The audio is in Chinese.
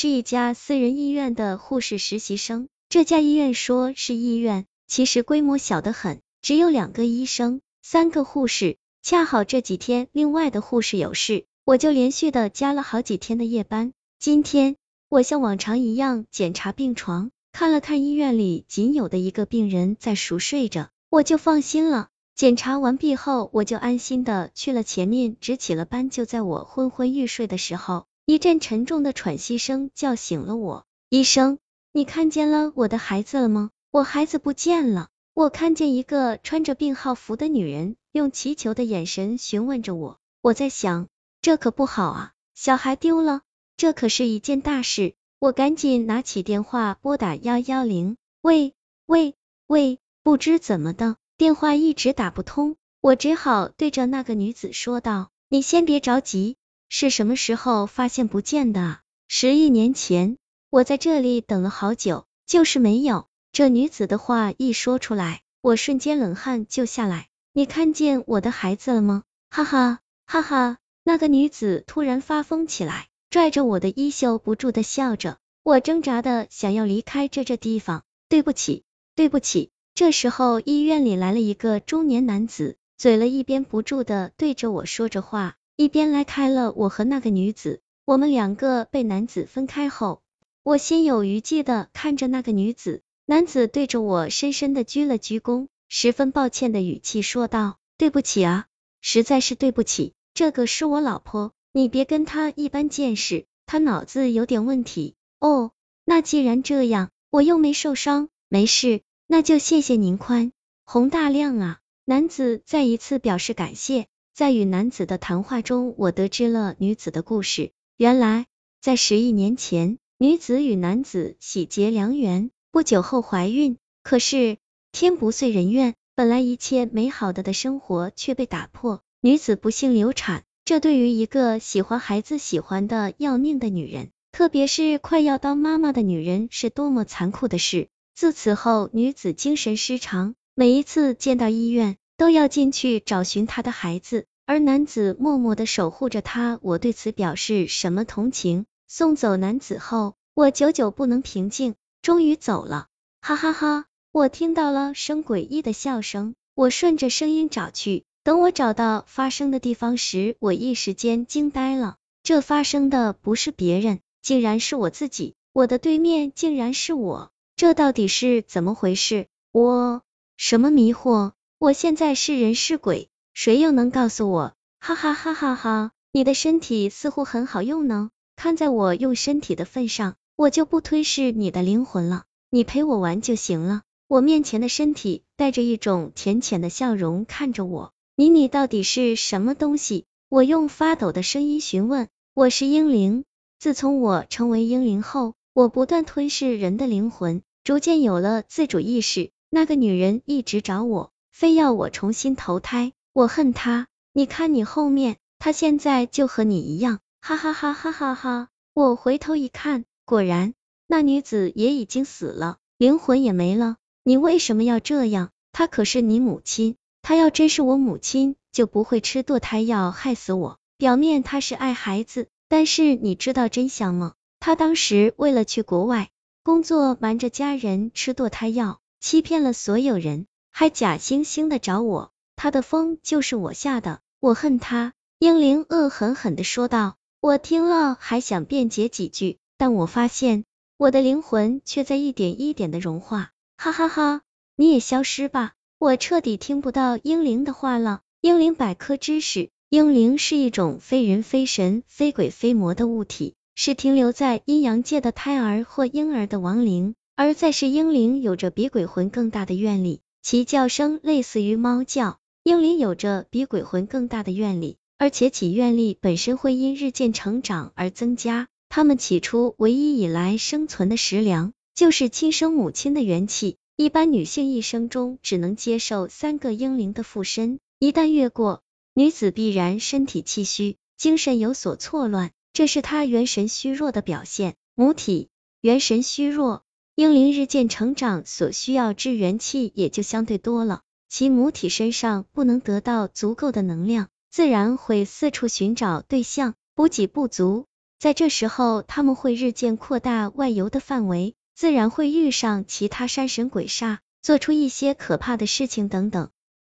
是一家私人医院的护士实习生。这家医院说是医院，其实规模小得很，只有两个医生，三个护士。恰好这几天另外的护士有事，我就连续的加了好几天的夜班。今天我像往常一样检查病床，看了看医院里仅有的一个病人在熟睡着，我就放心了。检查完毕后，我就安心的去了前面值起了班。就在我昏昏欲睡的时候，一阵沉重的喘息声叫醒了我。医生，你看见了我的孩子了吗？我孩子不见了。我看见一个穿着病号服的女人，用祈求的眼神询问着我。我在想，这可不好啊，小孩丢了，这可是一件大事。我赶紧拿起电话拨打幺幺零。喂喂喂，不知怎么的。电话一直打不通，我只好对着那个女子说道：“你先别着急，是什么时候发现不见的？十亿年前，我在这里等了好久，就是没有。”这女子的话一说出来，我瞬间冷汗就下来。你看见我的孩子了吗？哈哈哈哈！那个女子突然发疯起来，拽着我的衣袖，不住的笑着。我挣扎的想要离开这这地方。对不起，对不起。这时候，医院里来了一个中年男子，嘴了一边不住的对着我说着话，一边拉开了我和那个女子。我们两个被男子分开后，我心有余悸的看着那个女子。男子对着我深深的鞠了鞠躬，十分抱歉的语气说道：“对不起啊，实在是对不起，这个是我老婆，你别跟她一般见识，她脑子有点问题。”哦，那既然这样，我又没受伤，没事。那就谢谢您宽宏大量啊！男子再一次表示感谢。在与男子的谈话中，我得知了女子的故事。原来，在十亿年前，女子与男子喜结良缘，不久后怀孕。可是天不遂人愿，本来一切美好的的生活却被打破，女子不幸流产。这对于一个喜欢孩子、喜欢的要命的女人，特别是快要当妈妈的女人，是多么残酷的事。自此后，女子精神失常，每一次见到医院，都要进去找寻他的孩子，而男子默默的守护着她。我对此表示什么同情？送走男子后，我久久不能平静，终于走了，哈哈哈！我听到了声诡异的笑声，我顺着声音找去，等我找到发生的地方时，我一时间惊呆了。这发生的不是别人，竟然是我自己，我的对面竟然是我。这到底是怎么回事？我什么迷惑？我现在是人是鬼？谁又能告诉我？哈哈哈哈哈！你的身体似乎很好用呢，看在我用身体的份上，我就不吞噬你的灵魂了，你陪我玩就行了。我面前的身体带着一种浅浅的笑容看着我，你你到底是什么东西？我用发抖的声音询问。我是婴灵，自从我成为婴灵后，我不断吞噬人的灵魂。逐渐有了自主意识，那个女人一直找我，非要我重新投胎，我恨他。你看你后面，他现在就和你一样，哈哈哈哈哈哈！我回头一看，果然那女子也已经死了，灵魂也没了。你为什么要这样？她可是你母亲，她要真是我母亲，就不会吃堕胎药害死我。表面她是爱孩子，但是你知道真相吗？她当时为了去国外。工作瞒着家人吃堕胎药，欺骗了所有人，还假惺惺的找我，他的疯就是我下的，我恨他。英灵恶狠狠的说道。我听了还想辩解几句，但我发现我的灵魂却在一点一点的融化。哈哈哈，你也消失吧，我彻底听不到英灵的话了。英灵百科知识：英灵是一种非人非神、非鬼非魔的物体。是停留在阴阳界的胎儿或婴儿的亡灵，而在世英灵有着比鬼魂更大的愿力，其叫声类似于猫叫。婴灵有着比鬼魂更大的愿力，而且其愿力本身会因日渐成长而增加。他们起初唯一以来生存的食粮，就是亲生母亲的元气。一般女性一生中只能接受三个婴灵的附身，一旦越过，女子必然身体气虚，精神有所错乱。这是她元神虚弱的表现。母体元神虚弱，婴灵日渐成长，所需要之元气也就相对多了。其母体身上不能得到足够的能量，自然会四处寻找对象，补给不足，在这时候，他们会日渐扩大外游的范围，自然会遇上其他山神鬼煞，做出一些可怕的事情等等。